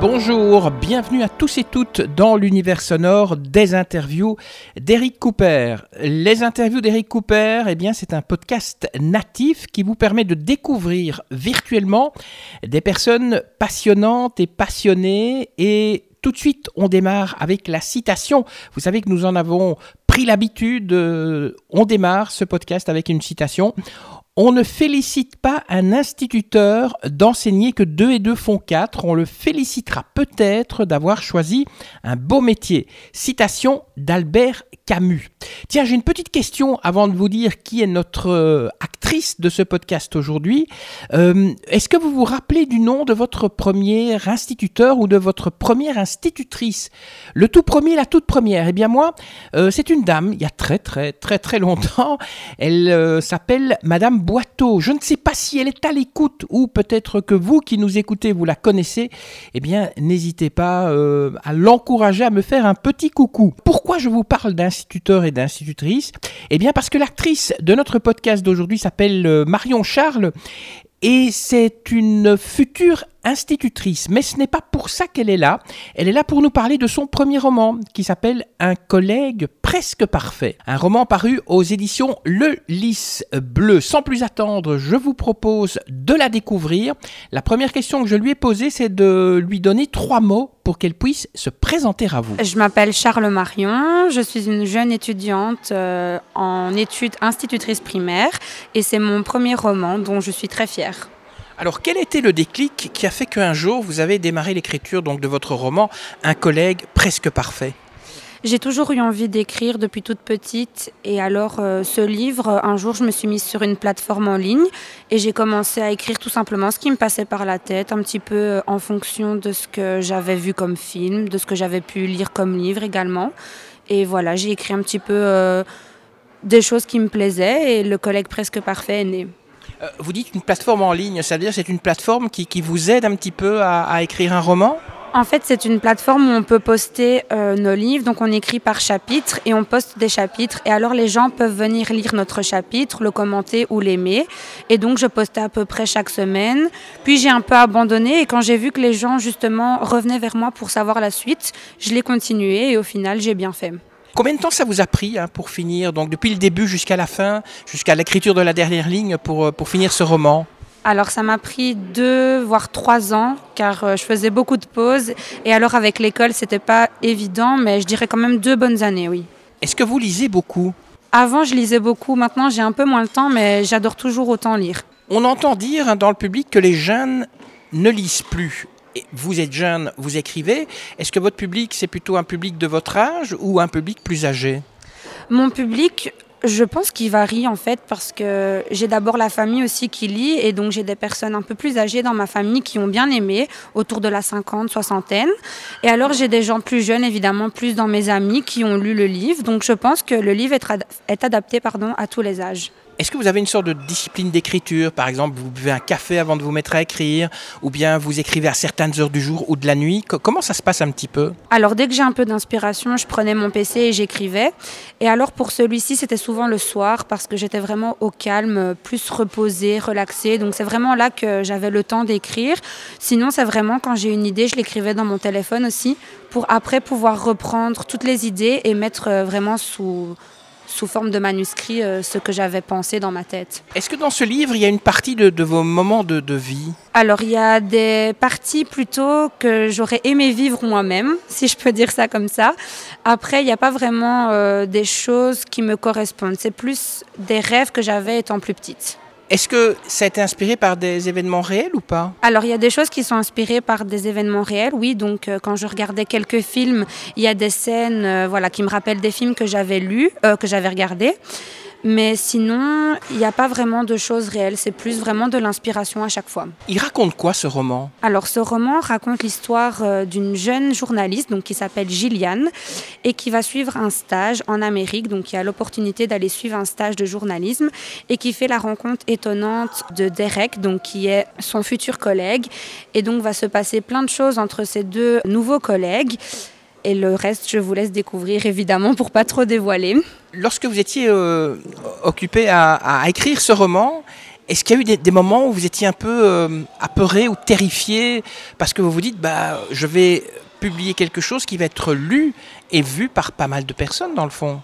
Bonjour, bienvenue à tous et toutes dans l'univers sonore des interviews d'Eric Cooper. Les interviews d'Eric Cooper, eh bien, c'est un podcast natif qui vous permet de découvrir virtuellement des personnes passionnantes et passionnées et tout de suite, on démarre avec la citation. Vous savez que nous en avons pris l'habitude. euh, on démarre ce podcast avec une citation. On ne félicite pas un instituteur d'enseigner que deux et deux font quatre. On le félicitera peut-être d'avoir choisi un beau métier. Citation d'Albert Camus. Tiens, j'ai une petite question avant de vous dire qui est notre euh, actrice de ce podcast aujourd'hui. Euh, Est-ce que vous vous rappelez du nom de votre premier instituteur ou de votre première institutrice? Le tout premier, la toute première. Eh bien moi, euh, c'est une dame, il y a très très très très longtemps. Elle euh, s'appelle Madame Boiteau. Je ne sais pas si elle est à l'écoute ou peut-être que vous qui nous écoutez, vous la connaissez. Eh bien, n'hésitez pas à l'encourager à me faire un petit coucou. Pourquoi je vous parle d'instituteur et d'institutrice? Eh bien, parce que l'actrice de notre podcast d'aujourd'hui s'appelle euh, Marion Charles. Et c'est une future institutrice. Mais ce n'est pas pour ça qu'elle est là. Elle est là pour nous parler de son premier roman qui s'appelle Un collègue presque parfait. Un roman paru aux éditions Le Lys Bleu. Sans plus attendre, je vous propose de la découvrir. La première question que je lui ai posée, c'est de lui donner trois mots pour qu'elle puisse se présenter à vous. Je m'appelle Charles Marion, je suis une jeune étudiante euh, en études institutrice primaire et c'est mon premier roman dont je suis très fière. Alors, quel était le déclic qui a fait qu'un jour vous avez démarré l'écriture donc de votre roman Un collègue presque parfait? J'ai toujours eu envie d'écrire depuis toute petite et alors euh, ce livre, un jour je me suis mise sur une plateforme en ligne et j'ai commencé à écrire tout simplement ce qui me passait par la tête, un petit peu euh, en fonction de ce que j'avais vu comme film, de ce que j'avais pu lire comme livre également. Et voilà, j'ai écrit un petit peu euh, des choses qui me plaisaient et le collègue presque parfait est né. Euh, Vous dites une plateforme en ligne, c'est-à-dire c'est une plateforme qui, qui vous aide un petit peu à, à écrire un roman? En fait, c'est une plateforme où on peut poster euh, nos livres. Donc, on écrit par chapitre et on poste des chapitres. Et alors, les gens peuvent venir lire notre chapitre, le commenter ou l'aimer. Et donc, je postais à peu près chaque semaine. Puis, j'ai un peu abandonné. Et quand j'ai vu que les gens, justement, revenaient vers moi pour savoir la suite, je l'ai continué. Et au final, j'ai bien fait. Combien de temps ça vous a pris hein, pour finir Donc depuis le début jusqu'à la fin, jusqu'à l'écriture de la dernière ligne pour, euh, pour finir ce roman? Alors, ça m'a pris deux, voire trois ans, car euh, je faisais beaucoup de pauses. Et alors, avec l'école, c'était pas évident, mais je dirais quand même deux bonnes années, oui. Est-ce que vous lisez beaucoup? Avant, je lisais beaucoup. Maintenant, j'ai un peu moins le temps, mais j'adore toujours autant lire. On entend dire hein, dans le public que les jeunes ne lisent plus. Vous êtes jeune, vous écrivez. Est-ce que votre public, c'est plutôt un public de votre âge ou un public plus âgé? Mon public, je pense qu'il varie en fait parce que j'ai d'abord la famille aussi qui lit et donc j'ai des personnes un peu plus âgées dans ma famille qui ont bien aimé, autour de la cinquante, soixantaine. Et alors j'ai des gens plus jeunes évidemment, plus dans mes amis qui ont lu le livre. Donc je pense que le livre est, est adapté pardon, à tous les âges. Est-ce que vous avez une sorte de discipline d'écriture? Par exemple, vous buvez un café avant de vous mettre à écrire Ou bien vous écrivez à certaines heures du jour ou de la nuit? Co- Comment ça se passe un petit peu? Alors dès que j'ai un peu d'inspiration, je prenais mon PC et j'écrivais. Et alors pour celui-ci, c'était souvent le soir parce que j'étais vraiment au calme, plus reposée, relaxée. Donc c'est vraiment là que j'avais le temps d'écrire. Sinon, c'est vraiment quand j'ai une idée, je l'écrivais dans mon téléphone aussi pour après pouvoir reprendre toutes les idées et mettre euh, vraiment sous sous forme de manuscrit euh, ce que j'avais pensé dans ma tête. Est-ce que dans ce livre, il y a une partie de, de vos moments de, de vie? Alors, il y a des parties plutôt que j'aurais aimé vivre moi-même, si je peux dire ça comme ça. Après, il n'y a pas vraiment euh, des choses qui me correspondent. C'est plus des rêves que j'avais étant plus petite. Est-ce que ça a été inspiré par des événements réels ou pas? Alors, il y a des choses qui sont inspirées par des événements réels, oui. Donc, euh, quand je regardais quelques films, il y a des scènes euh, voilà, qui me rappellent des films que j'avais lus, euh, que j'avais regardés. Mais sinon, il n'y a pas vraiment de choses réelles. C'est plus vraiment de l'inspiration à chaque fois. Il raconte quoi ce roman? Alors ce roman raconte l'histoire euh, d'une jeune journaliste donc, qui s'appelle Gilliane et qui va suivre un stage en Amérique. Donc qui a l'opportunité d'aller suivre un stage de journalisme et qui fait la rencontre étonnante de Derek, donc qui est son futur collègue. Et donc va se passer plein de choses entre ces deux nouveaux collègues. Et le reste, je vous laisse découvrir évidemment pour pas trop dévoiler. Lorsque vous étiez euh, occupé à, à, écrire ce roman, est-ce qu'il y a eu des, des, moments où vous étiez un peu euh, apeuré ou terrifié parce que vous vous dites, bah, je vais publier quelque chose qui va être lu et vu par pas mal de personnes dans le fond?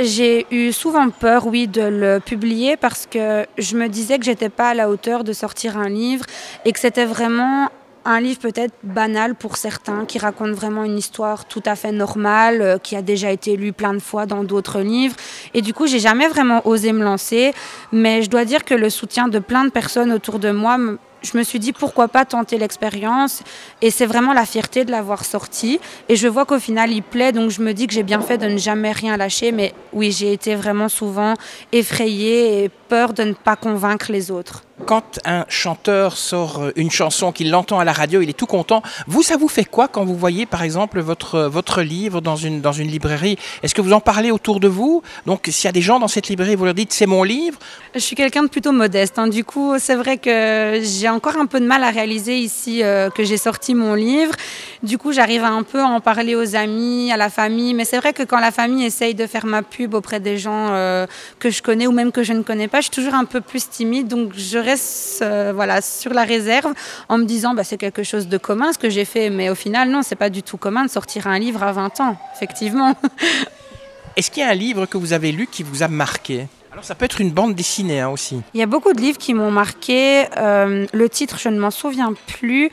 J'ai eu souvent peur, oui, de le publier parce que je me disais que j'étais pas à la hauteur de sortir un livre et que c'était vraiment un livre peut-être banal pour certains, qui raconte vraiment une histoire tout à fait normale, euh, qui a déjà été lue plein de fois dans d'autres livres. Et du coup, j'ai jamais vraiment osé me lancer, mais je dois dire que le soutien de plein de personnes autour de moi je me suis dit pourquoi pas tenter l'expérience? Et c'est vraiment la fierté de l'avoir sorti. Et je vois qu'au final il plaît donc je me dis que j'ai bien fait de ne jamais rien lâcher. Mais oui j'ai été vraiment souvent effrayée et peur de ne pas convaincre les autres quand un chanteur sort une chanson, qu'il l'entend à la radio, il est tout content. Vous, ça vous fait quoi quand vous voyez, par exemple, votre, votre livre dans une, dans une librairie? Est-ce que vous en parlez autour de vous? Donc, s'il y a des gens dans cette librairie, vous leur dites c'est mon livre? Je suis quelqu'un de plutôt modeste. Hein. Du coup, c'est vrai que j'ai encore un peu de mal à réaliser ici euh, que j'ai sorti mon livre. Du coup, j'arrive à un peu en parler aux amis, à la famille. Mais c'est vrai que quand la famille essaye de faire ma pub auprès des gens euh, que je connais ou même que je ne connais pas, je suis toujours un peu plus timide. Donc, je reste euh, voilà, sur la réserve en me disant bah, c'est quelque chose de commun ce que j'ai fait. Mais au final, non, c'est pas du tout commun de sortir un livre à 20 ans, effectivement. Est-ce qu'il y a un livre que vous avez lu qui vous a marqué? Alors ça peut être une bande dessinée hein, aussi. Il y a beaucoup de livres qui m'ont marqué. Euh, le titre, je ne m'en souviens plus.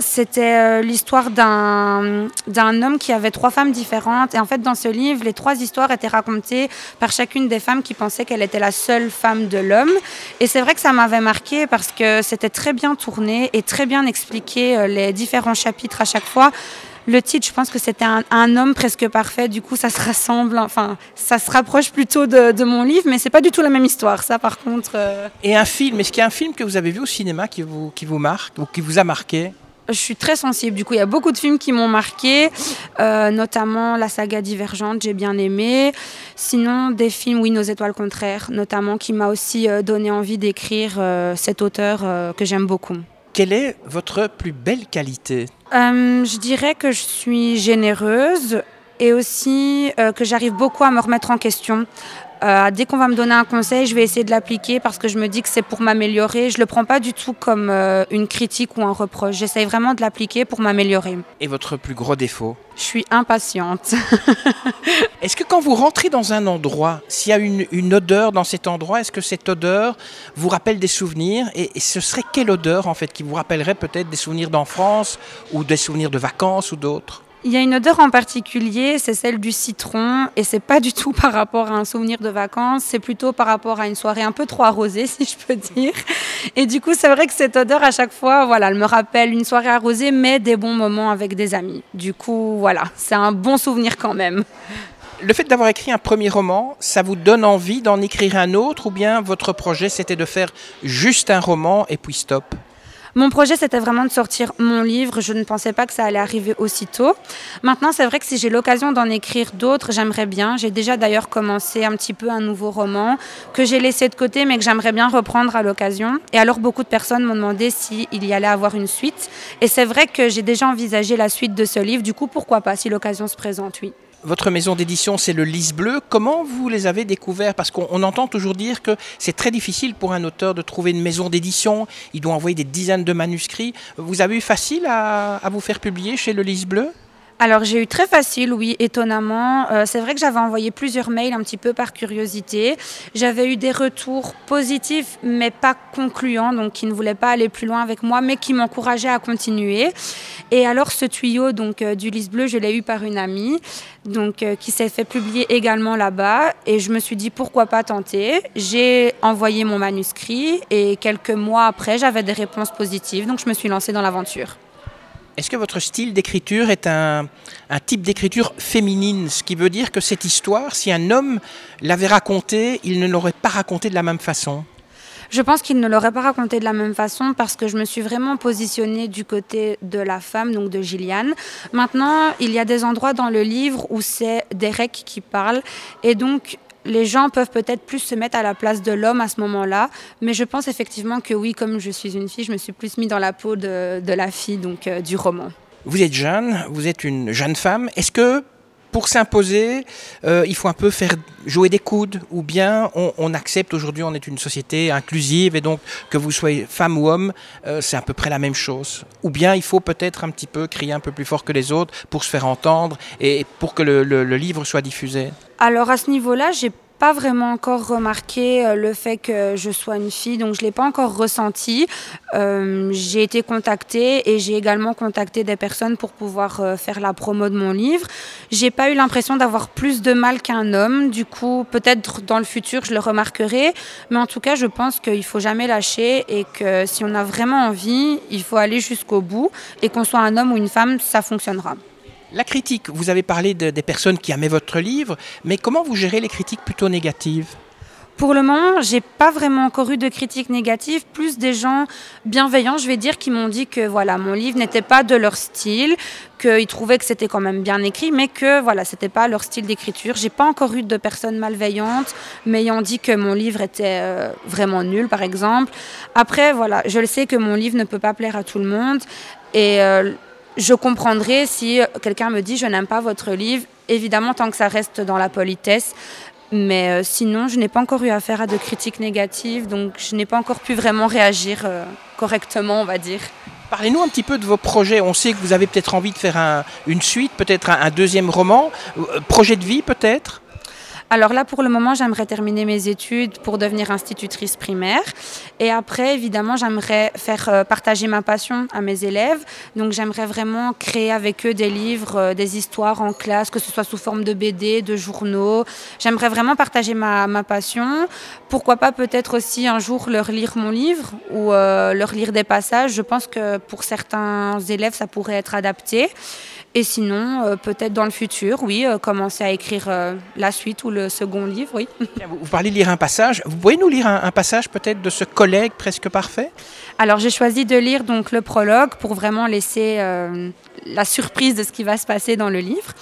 C'était euh, l'histoire d'un, d'un homme qui avait trois femmes différentes. Et en fait, dans ce livre, les trois histoires étaient racontées par chacune des femmes qui pensaient qu'elle était la seule femme de l'homme. Et c'est vrai que ça m'avait marqué parce que c'était très bien tourné et très bien expliqué euh, les différents chapitres à chaque fois. Le titre, je pense que c'était un, un, homme presque parfait. Du coup, ça se rassemble, enfin, ça se rapproche plutôt de, mon livre, mais c'est pas du tout la même histoire. Ça, par contre. Euh... Et un film Est-ce qu'il y a un film que vous avez vu au cinéma qui vous qui vous marque ou qui vous a marqué? Je suis très sensible. Du coup, il y a beaucoup de films qui m'ont marqué, euh, notamment la saga Divergente, j'ai bien aimé. Sinon, des films, oui, Nos étoiles contraires, notamment, qui m'a aussi euh, donné envie d'écrire euh, cet auteur euh, que j'aime beaucoup. Quelle est votre plus belle qualité? Euh, Je dirais que je suis généreuse et aussi euh, que j'arrive beaucoup à me remettre en question. Euh, dès qu'on va me donner un conseil, je vais essayer de l'appliquer parce que je me dis que c'est pour m'améliorer. Je le prends pas du tout comme euh, une critique ou un reproche. J'essaye vraiment de l'appliquer pour m'améliorer. Et votre plus gros défaut? Je suis impatiente. est-ce que quand vous rentrez dans un endroit, s'il y a une, une, odeur dans cet endroit, est-ce que cette odeur vous rappelle des souvenirs? Et, et, ce serait quelle odeur en fait qui vous rappellerait peut-être des souvenirs d'enfance ou des souvenirs de vacances ou d'autres? Il y a une odeur en particulier, c'est celle du citron, et c'est pas du tout par rapport à un souvenir de vacances, c'est plutôt par rapport à une soirée un peu trop arrosée, si je peux dire. Et du coup, c'est vrai que cette odeur, à chaque fois, voilà, elle me rappelle une soirée arrosée, mais des bons moments avec des amis. Du coup, voilà, c'est un bon souvenir quand même. Le fait d'avoir écrit un premier roman, ça vous donne envie d'en écrire un autre, ou bien votre projet, c'était de faire juste un roman et puis stop? Mon projet, c'était vraiment de sortir mon livre. Je ne pensais pas que ça allait arriver aussitôt. Maintenant, c'est vrai que si j'ai l'occasion d'en écrire d'autres, j'aimerais bien. J'ai déjà d'ailleurs commencé un petit peu un nouveau roman que j'ai laissé de côté, mais que j'aimerais bien reprendre à l'occasion. Et alors, beaucoup de personnes m'ont demandé s'il y allait avoir une suite. Et c'est vrai que j'ai déjà envisagé la suite de ce livre. Du coup, pourquoi pas, si l'occasion se présente, oui. Votre maison d'édition, c'est le Lys Bleu. Comment vous les avez découverts? Parce qu'on entend toujours dire que c'est très difficile pour un auteur de trouver une maison d'édition. Il doit envoyer des dizaines de manuscrits. Vous avez eu facile à, vous faire publier chez le Lys Bleu? Alors j'ai eu très facile, oui, étonnamment. Euh, c'est vrai que j'avais envoyé plusieurs mails un petit peu par curiosité. J'avais eu des retours positifs, mais pas concluants, donc qui ne voulaient pas aller plus loin avec moi, mais qui m'encourageaient à continuer. Et alors ce tuyau donc euh, du lys bleu, je l'ai eu par une amie, donc euh, qui s'est fait publier également là-bas. Et je me suis dit pourquoi pas tenter? J'ai envoyé mon manuscrit et quelques mois après, j'avais des réponses positives, donc je me suis lancée dans l'aventure. Est-ce que votre style d'écriture est un, un type d'écriture féminine Ce qui veut dire que cette histoire, si un homme l'avait racontée, il ne l'aurait pas racontée de la même façon? Je pense qu'il ne l'aurait pas raconté de la même façon parce que je me suis vraiment positionnée du côté de la femme, donc de Gilliane. Maintenant, il y a des endroits dans le livre où c'est Derek qui parle et donc les gens peuvent peut-être plus se mettre à la place de l'homme à ce moment-là, mais je pense effectivement que oui, comme je suis une fille, je me suis plus mis dans la peau de, la fille donc euh, du roman. Vous êtes jeune, vous êtes une jeune femme. Est-ce que pour s'imposer, euh, il faut un peu faire jouer des coudes, ou bien on, accepte aujourd'hui, on est une société inclusive, et donc que vous soyez femme ou homme, euh, c'est à peu près la même chose. Ou bien il faut peut-être un petit peu crier un peu plus fort que les autres pour se faire entendre et pour que le, le livre soit diffusé. Alors à ce niveau-là, j'ai pas vraiment encore remarqué euh, le fait que je sois une fille, donc je l'ai pas encore ressenti. Euh, j'ai été contactée et j'ai également contacté des personnes pour pouvoir euh, faire la promo de mon livre. J'ai pas eu l'impression d'avoir plus de mal qu'un homme. Du coup, peut-être dans le futur, je le remarquerai. Mais en tout cas, je pense qu'il faut jamais lâcher et que si on a vraiment envie, il faut aller jusqu'au bout et qu'on soit un homme ou une femme, ça fonctionnera. La critique, vous avez parlé des personnes qui aimaient votre livre, mais comment vous gérez les critiques plutôt négatives? Pour le moment, j'ai pas vraiment encore eu de critiques négatives, plus des gens bienveillants, je vais dire, qui m'ont dit que voilà, mon livre n'était pas de leur style, qu'ils trouvaient que c'était quand même bien écrit, mais que voilà, c'était pas leur style d'écriture. J'ai pas encore eu de personnes malveillantes m'ayant dit que mon livre était euh, vraiment nul, par exemple. Après, voilà, je le sais que mon livre ne peut pas plaire à tout le monde, et euh, je comprendrais si quelqu'un me dit je n'aime pas votre livre, évidemment tant que ça reste dans la politesse. Mais euh, sinon, je n'ai pas encore eu affaire à de critiques négatives, donc je n'ai pas encore pu vraiment réagir euh, correctement, on va dire. Parlez-nous un petit peu de vos projets. On sait que vous avez peut-être envie de faire une suite, peut-être un, deuxième roman. Euh, projet de vie peut-être? Alors là, pour le moment, j'aimerais terminer mes études pour devenir institutrice primaire. Et après, évidemment, j'aimerais faire euh, partager ma passion à mes élèves. Donc j'aimerais vraiment créer avec eux des livres, euh, des histoires en classe, que ce soit sous forme de BD, de journaux. J'aimerais vraiment partager ma, passion. Pourquoi pas peut-être aussi un jour leur lire mon livre ou euh, leur lire des passages. Je pense que pour certains élèves, ça pourrait être adapté. Et sinon, peut-être dans le futur, oui, commencer à écrire la suite ou le second livre, oui. Vous, parlez de lire un passage. Vous pouvez nous lire un, passage peut-être de ce collègue presque parfait? Alors j'ai choisi de lire donc le prologue pour vraiment laisser la surprise de ce qui va se passer dans le livre.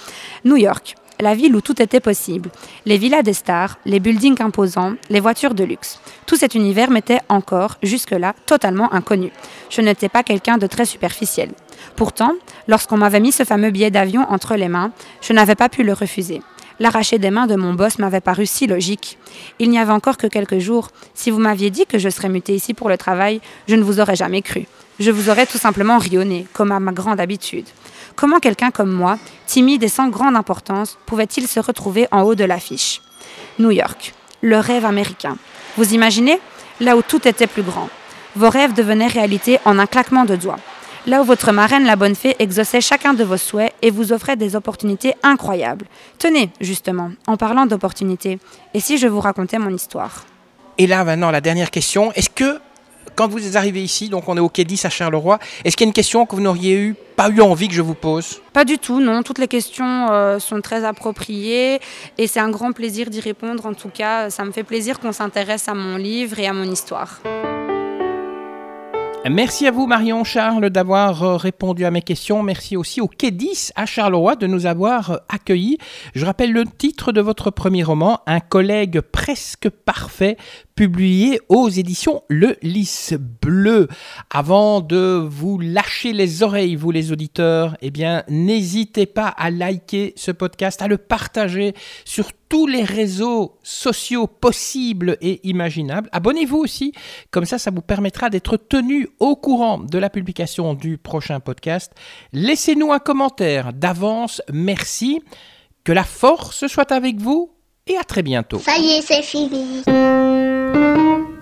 New York la ville où tout était possible. Les villas des stars, les buildings imposants, les voitures de luxe. Tout cet univers m'était encore, jusque-là, totalement inconnu. Je n'étais pas quelqu'un de très superficiel. Pourtant, lorsqu'on m'avait mis ce fameux billet d'avion entre les mains, je n'avais pas pu le refuser. L'arracher des mains de mon boss m'avait paru si logique. Il n'y avait encore que quelques jours. Si vous m'aviez dit que je serais mutée ici pour le travail, je ne vous aurais jamais cru. Je vous aurais tout simplement rionné, comme à ma grande habitude. Comment quelqu'un comme moi, timide et sans grande importance, pouvait-il se retrouver en haut de l'affiche? New York, le rêve américain. Vous imaginez? Là où tout était plus grand. Vos rêves devenaient réalité en un claquement de doigts là où votre marraine, la bonne fée, exauçait chacun de vos souhaits et vous offrait des opportunités incroyables. Tenez, justement, en parlant d'opportunités, et si je vous racontais mon histoire? Et là, maintenant, la dernière question. Est-ce que, quand vous êtes arrivé ici, donc on est au quai 10 à Charleroi, est-ce qu'il y a une question que vous n'auriez eu, pas eu envie que je vous pose? Pas du tout, non. Toutes les questions euh, sont très appropriées et c'est un grand plaisir d'y répondre. En tout cas, ça me fait plaisir qu'on s'intéresse à mon livre et à mon histoire. Merci à vous Marion Charles d'avoir euh, répondu à mes questions. Merci aussi au Quai 10 à Charleroi de nous avoir euh, accueillis. Je rappelle le titre de votre premier roman, Un collègue presque parfait, publié aux éditions Le Lys Bleu. Avant de vous lâcher les oreilles, vous les auditeurs, eh bien, n'hésitez pas à liker ce podcast, à le partager sur tous les réseaux sociaux possibles et imaginables. Abonnez-vous aussi, comme ça, ça vous permettra d'être tenu au courant de la publication du prochain podcast. Laissez-nous un commentaire d'avance, merci. Que la force soit avec vous et à très bientôt. Ça y est, c'est fini. Música